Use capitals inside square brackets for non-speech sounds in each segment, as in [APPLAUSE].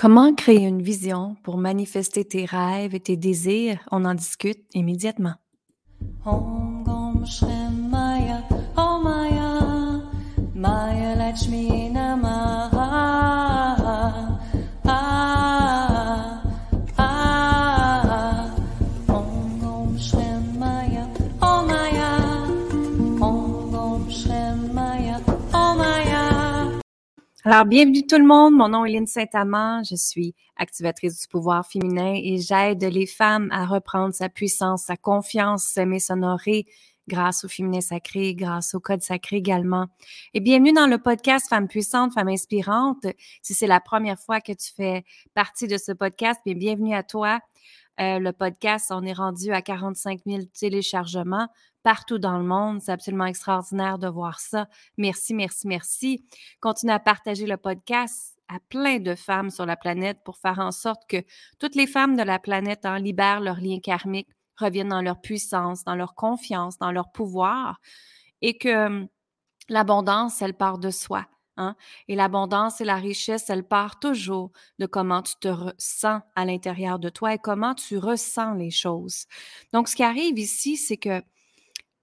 Comment créer une vision pour manifester tes rêves et tes désirs? On en discute immédiatement. Alors, bienvenue tout le monde. Mon nom est Lynne Saint-Amand. Je suis activatrice du pouvoir féminin et j'aide les femmes à reprendre sa puissance, sa confiance, s'aimer, s'honorer grâce au féminin sacré, grâce au code sacré également. Et bienvenue dans le podcast Femmes puissantes, Femmes inspirantes. Si c'est la première fois que tu fais partie de ce podcast, bien bienvenue à toi. Euh, le podcast, on est rendu à 45 000 téléchargements partout dans le monde. C'est absolument extraordinaire de voir ça. Merci, merci, merci. Continuez à partager le podcast à plein de femmes sur la planète pour faire en sorte que toutes les femmes de la planète en libèrent leurs liens karmiques, reviennent dans leur puissance, dans leur confiance, dans leur pouvoir et que hum, l'abondance, elle part de soi. Hein. Et l'abondance et la richesse, elle part toujours de comment tu te ressens à l'intérieur de toi et comment tu ressens les choses. Donc, ce qui arrive ici, c'est que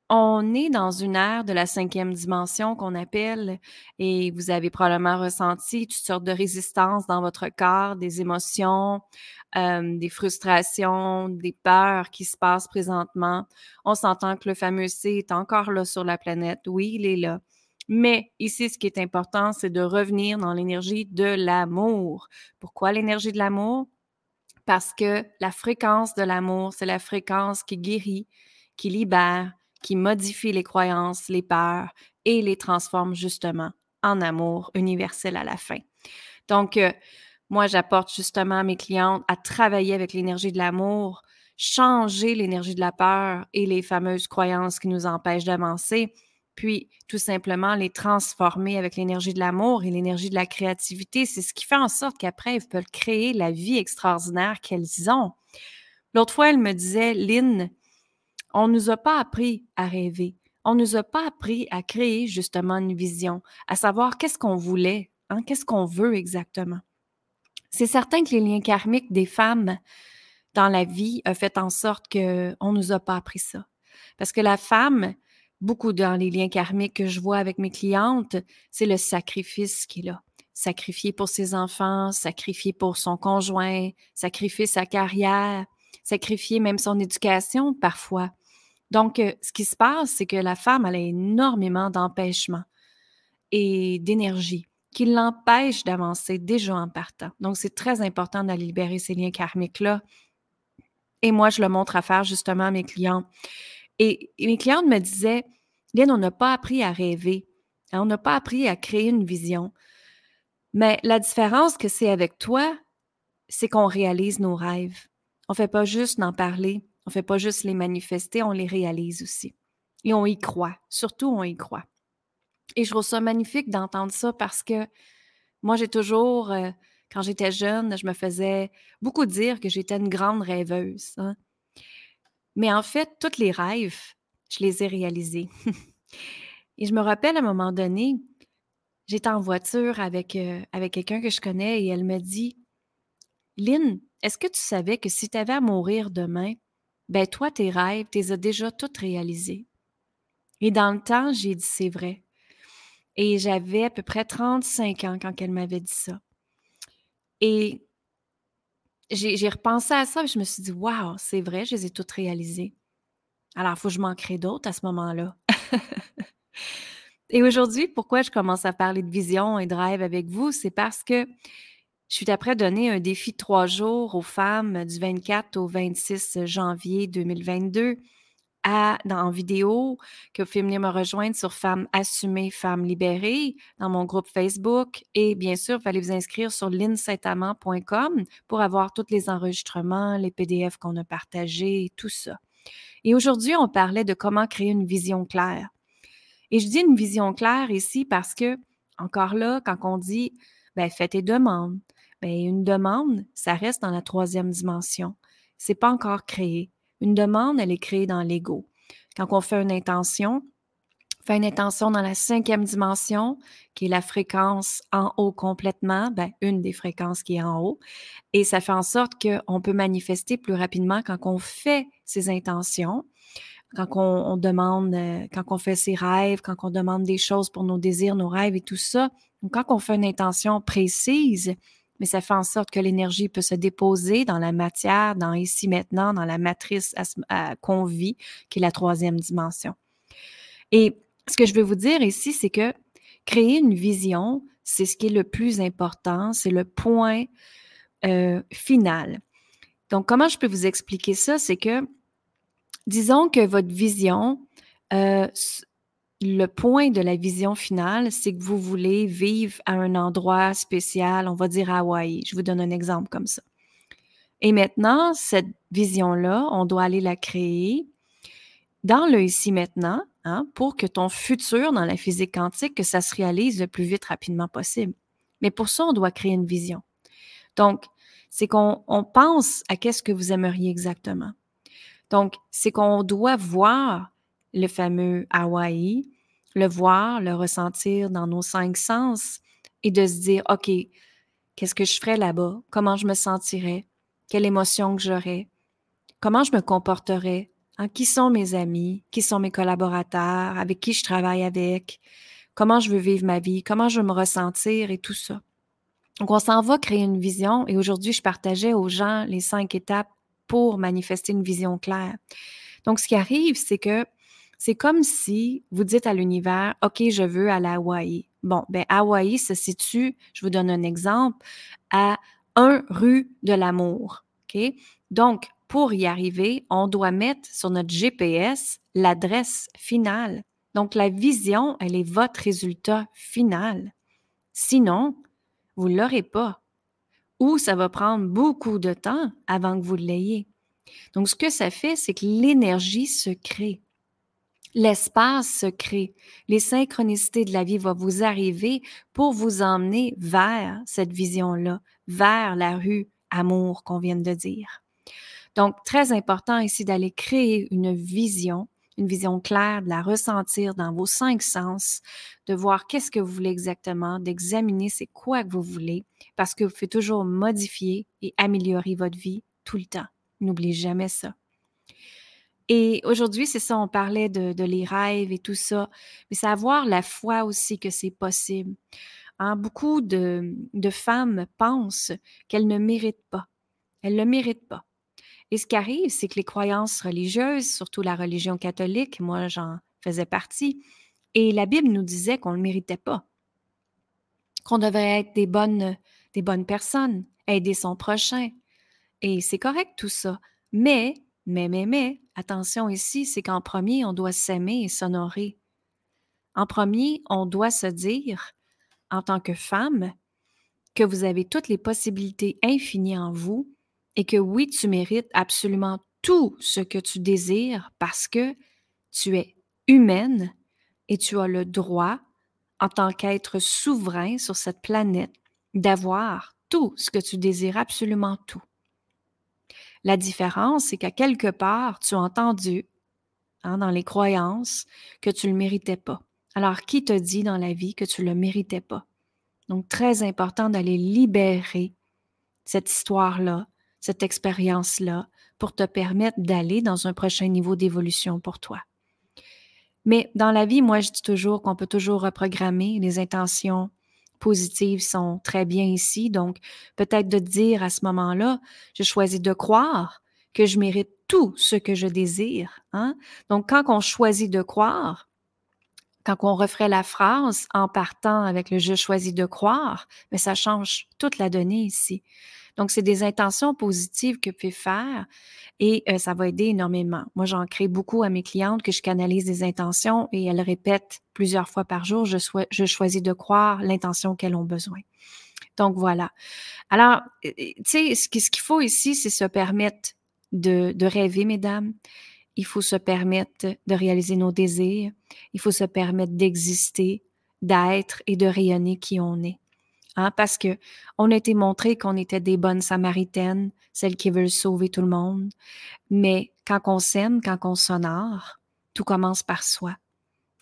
on est dans une ère de la cinquième dimension qu'on appelle, et vous avez probablement ressenti toutes sortes de résistances dans votre corps, des émotions, euh, des frustrations, des peurs qui se passent présentement. On s'entend que le fameux C est encore là sur la planète. Oui, il est là. Mais ici, ce qui est important, c'est de revenir dans l'énergie de l'amour. Pourquoi l'énergie de l'amour? Parce que la fréquence de l'amour, c'est la fréquence qui guérit, qui libère, qui modifie les croyances, les peurs et les transforme justement en amour universel à la fin. Donc, euh, moi, j'apporte justement à mes clientes à travailler avec l'énergie de l'amour, changer l'énergie de la peur et les fameuses croyances qui nous empêchent d'avancer, puis tout simplement les transformer avec l'énergie de l'amour et l'énergie de la créativité. C'est ce qui fait en sorte qu'après, elles peuvent créer la vie extraordinaire qu'elles ont. L'autre fois, elle me disait, Lynn, on ne nous a pas appris à rêver. On ne nous a pas appris à créer justement une vision, à savoir qu'est-ce qu'on voulait, hein, qu'est-ce qu'on veut exactement. C'est certain que les liens karmiques des femmes dans la vie ont fait en sorte qu'on ne nous a pas appris ça. Parce que la femme, beaucoup dans les liens karmiques que je vois avec mes clientes, c'est le sacrifice qui est là. Sacrifier pour ses enfants, sacrifier pour son conjoint, sacrifier sa carrière, sacrifier même son éducation parfois. Donc, euh, ce qui se passe, c'est que la femme, elle a énormément d'empêchements et d'énergie qui l'empêchent d'avancer déjà en partant. Donc, c'est très important d'aller libérer ces liens karmiques-là. Et moi, je le montre à faire justement à mes clients. Et, mes clientes me disaient, Lynn, on n'a pas appris à rêver. Hein, on n'a pas appris à créer une vision. Mais la différence que c'est avec toi, c'est qu'on réalise nos rêves. On ne fait pas juste d'en parler, on ne fait pas juste les manifester, on les réalise aussi. Et on y croit. Surtout, on y croit. Et je trouve ça magnifique d'entendre ça parce que moi, j'ai toujours, euh, quand j'étais jeune, je me faisais beaucoup dire que j'étais une grande rêveuse. Hein. Mais en fait, tous les rêves, je les ai réalisés. [LAUGHS] et je me rappelle à un moment donné, j'étais en voiture avec, euh, avec quelqu'un que je connais et elle me dit Lynn, est-ce que tu savais que si tu avais à mourir demain, ben toi, tes rêves, tu les as déjà tous réalisés? Et dans le temps, j'ai dit c'est vrai. Et j'avais à peu près 35 ans quand elle m'avait dit ça. Et j'ai repensé à ça et je me suis dit, waouh, c'est vrai, je les ai toutes réalisées. Alors, il faut que je m'en crée d'autres à ce moment-là. et aujourd'hui, pourquoi je commence à parler de vision et de rêve avec vous? C'est parce que je suis après donner un défi de trois jours aux femmes du 24 au 26 janvier 2022 dans, en vidéo que vous pouvez venir me rejoindre sur Femmes assumées, Femmes libérées dans mon groupe Facebook. Et bien sûr, il fallait vous inscrire sur linsaintamant.com pour avoir tous les enregistrements, les PDF qu'on a partagés, tout ça. Et aujourd'hui, on parlait de comment créer une vision claire. Et je dis une vision claire ici parce que, encore là, quand on dit, ben, fais tes demandes, ben, une demande, ça reste dans la troisième dimension. C'est pas encore créé. Une demande, elle est créée dans l'ego. Quand on fait une intention, Fais une intention dans la cinquième dimension, qui est la fréquence en haut complètement, ben, une des fréquences qui est en haut. Et ça fait en sorte qu'on peut manifester plus rapidement quand on fait ses intentions, quand on, demande, euh, quand on fait ses rêves, quand on demande des choses pour nos désirs, nos rêves et tout ça. Quand on fait une intention précise, mais ça fait en sorte que l'énergie peut se déposer dans la matière, dans ici maintenant, dans la matrice qu'on vit, qui est la troisième dimension. Et ce que je veux vous dire ici, c'est que créer une vision, c'est ce qui est le plus important, c'est le point euh, final. Donc, comment je peux vous expliquer ça? C'est que, disons que votre vision, euh, le point de la vision finale, c'est que vous voulez vivre à un endroit spécial, on va dire à Hawaï. Je vous donne un exemple comme ça. Et maintenant, cette vision-là, on doit aller la créer dans le ici maintenant hein, pour que ton futur dans la physique quantique, que ça se réalise le plus vite rapidement possible. Mais pour ça, on doit créer une vision. Donc, c'est qu'on pense à qu'est-ce que vous aimeriez exactement. Donc, c'est qu'on doit voir le fameux Hawaï, le voir, le ressentir dans nos cinq sens et de se dire, OK, qu'est-ce que je ferais là-bas? Comment je me sentirais? Quelle émotion que j'aurais? Comment je me comporterais? Hein, qui sont mes amis, qui sont mes collaborateurs, avec qui je travaille avec, comment je veux vivre ma vie, comment je veux me ressentir? Et tout ça. Donc, on s'en va créer une vision et aujourd'hui, je partageais aux gens les cinq étapes pour manifester une vision claire. Donc, ce qui arrive, c'est que c'est comme si vous dites à l'univers, OK, je veux à Hawaï. Bon, ben Hawaï se situe, je vous donne un exemple, à un rue de l'amour. OK? Donc, pour y arriver, on doit mettre sur notre GPS l'adresse finale. Donc, la vision, elle est votre résultat final. Sinon, vous ne l'aurez pas. Ou ça va prendre beaucoup de temps avant que vous l'ayez. Donc, ce que ça fait, c'est que l'énergie se crée. L'espace se crée. Les synchronicités de la vie vont vous arriver pour vous emmener vers cette vision-là, vers la rue amour qu'on vient de dire. Donc, très important ici d'aller créer une vision, une vision claire, de la ressentir dans vos cinq sens, de voir qu'est-ce que vous voulez exactement, d'examiner c'est quoi que vous voulez, parce que vous pouvez toujours modifier et améliorer votre vie tout le temps. N'oubliez jamais ça. Et aujourd'hui, c'est ça, on parlait de, les rêves et tout ça, mais c'est avoir la foi aussi que c'est possible. Hein, beaucoup de, femmes pensent qu'elles ne méritent pas. Elles ne le méritent pas. Et ce qui arrive, c'est que les croyances religieuses, surtout la religion catholique, moi j'en faisais partie, et la Bible nous disait qu'on ne le méritait pas, qu'on devait être des bonnes, des bonnes personnes, aider son prochain. Et c'est correct tout ça. Mais, mais, mais, attention ici, c'est qu'en premier, on doit s'aimer et s'honorer. En premier, on doit se dire, en tant que femme, que vous avez toutes les possibilités infinies en vous et que oui, tu mérites absolument tout ce que tu désires parce que tu es humaine et tu as le droit, en tant qu'être souverain sur cette planète, d'avoir tout ce que tu désires, absolument tout. La différence, c'est qu'à quelque part, tu as entendu, hein, dans les croyances, que tu ne le méritais pas. Alors, qui te dit dans la vie que tu ne le méritais pas? Donc, très important d'aller libérer cette histoire-là cette expérience-là pour te permettre d'aller dans un prochain niveau d'évolution pour toi. Mais dans la vie, moi, je dis toujours qu'on peut toujours reprogrammer. Les intentions positives sont très bien ici. Donc, peut-être de dire à ce moment-là, je choisis de croire que je mérite tout ce que je désire. Hein? Donc, quand on choisit de croire, quand on referait la phrase en partant avec le je choisis de croire, mais ça change toute la donnée ici. Donc, c'est des intentions positives que tu peux faire et euh, ça va aider énormément. Moi, j'en crée beaucoup à mes clientes que je canalise des intentions et elles répètent plusieurs fois par jour, je, je choisis de croire l'intention qu'elles ont besoin. Donc, voilà. Alors, euh, euh, tu sais, ce qu'il faut ici, c'est se permettre de, de rêver, mesdames. Il faut se permettre de réaliser nos désirs. Il faut se permettre d'exister, d'être et de rayonner qui on est. Hein, parce que on a été montré qu'on était des bonnes samaritaines, celles qui veulent sauver tout le monde. Mais quand on s'aime, quand on s'honore, tout commence par soi.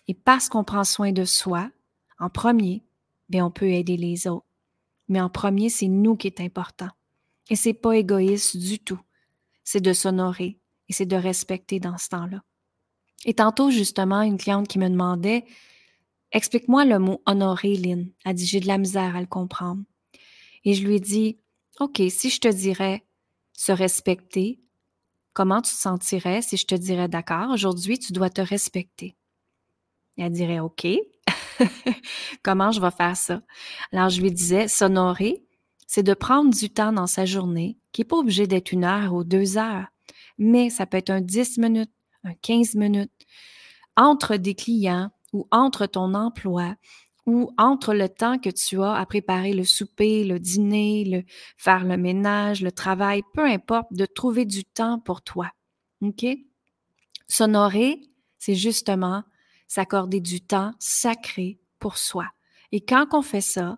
Et parce qu'on prend soin de soi, en premier, bien, on peut aider les autres. Mais en premier, c'est nous qui est important. Et c'est pas égoïste du tout. C'est de s'honorer et c'est de respecter dans ce temps-là. Et tantôt, justement, une cliente qui me demandait Explique-moi le mot honorer, Lynn. Elle dit J'ai de la misère à le comprendre. Et je lui dit OK, si je te dirais se respecter, comment tu te sentirais si je te dirais D'accord, aujourd'hui, tu dois te respecter? elle dirait OK. [LAUGHS] comment je vais faire ça? Alors, je lui disais S'honorer, c'est de prendre du temps dans sa journée, qui n'est pas obligé d'être une heure ou deux heures, mais ça peut être un 10 minutes, un 15 minutes, entre des clients ou entre ton emploi ou entre le temps que tu as à préparer le souper, le dîner, le, faire le ménage, le travail, peu importe, de trouver du temps pour toi. OK? S'honorer, c'est justement s'accorder du temps sacré pour soi. Et quand on fait ça,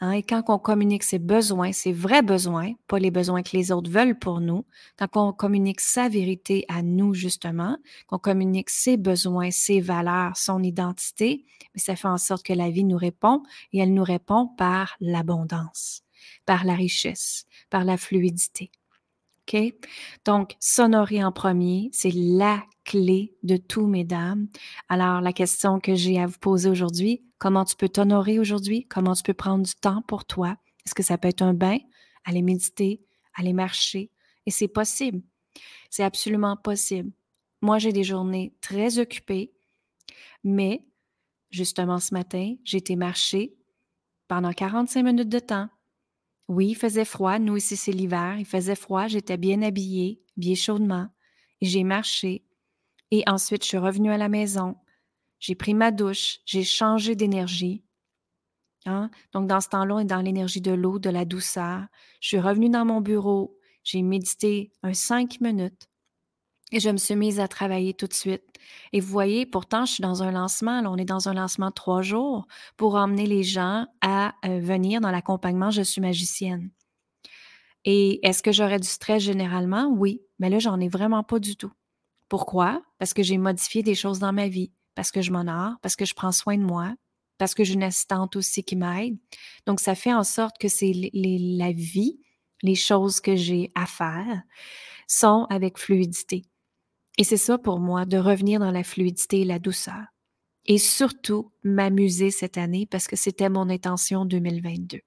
Hein, et quand on communique ses besoins, ses vrais besoins, pas les besoins que les autres veulent pour nous, quand on communique sa vérité à nous, justement, qu'on communique ses besoins, ses valeurs, son identité, ça fait en sorte que la vie nous répond et elle nous répond par l'abondance, par la richesse, par la fluidité. Donc, s'honorer en premier, c'est la clé de tout, mesdames. Alors, la question que j'ai à vous poser aujourd'hui, comment tu peux t'honorer aujourd'hui? Comment tu peux prendre du temps pour toi? Est-ce que ça peut être un bain, aller méditer, aller marcher? Et c'est possible. C'est absolument possible. Moi, j'ai des journées très occupées, mais justement ce matin, j'ai été marcher pendant 45 minutes de temps oui, il faisait froid. Nous ici, c'est l'hiver. Il faisait froid. J'étais bien habillée, bien chaudement. Et j'ai marché. Et ensuite, je suis revenue à la maison. J'ai pris ma douche. J'ai changé d'énergie. Hein? Donc, dans ce temps-là, on est dans l'énergie de l'eau, de la douceur. Je suis revenue dans mon bureau. J'ai médité un cinq minutes. Et je me suis mise à travailler tout de suite. Et vous voyez, pourtant, je suis dans un lancement. Là, on est dans un lancement de trois jours pour emmener les gens à euh, venir dans l'accompagnement Je suis magicienne. Et est-ce que j'aurais du stress généralement? Oui. Mais là, j'en ai vraiment pas du tout. Pourquoi? Parce que j'ai modifié des choses dans ma vie, parce que je m'honore, parce que je prends soin de moi, parce que j'ai une assistante aussi qui m'aide. Donc, ça fait en sorte que c'est la vie, les choses que j'ai à faire sont avec fluidité. Et c'est ça pour moi, de revenir dans la fluidité et la douceur. Et surtout, m'amuser cette année parce que c'était mon intention 2022.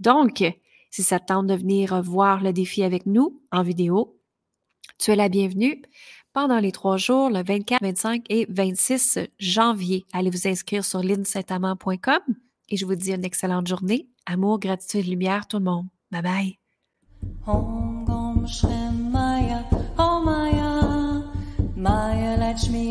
Donc, si ça tente de venir voir le défi avec nous en vidéo, tu es la bienvenue pendant les trois jours, le 24, 25 et 26 janvier. Allez vous inscrire sur linsaintamant.com et je vous dis une excellente journée. Amour, gratitude, lumière, tout le monde. Bye bye. touch me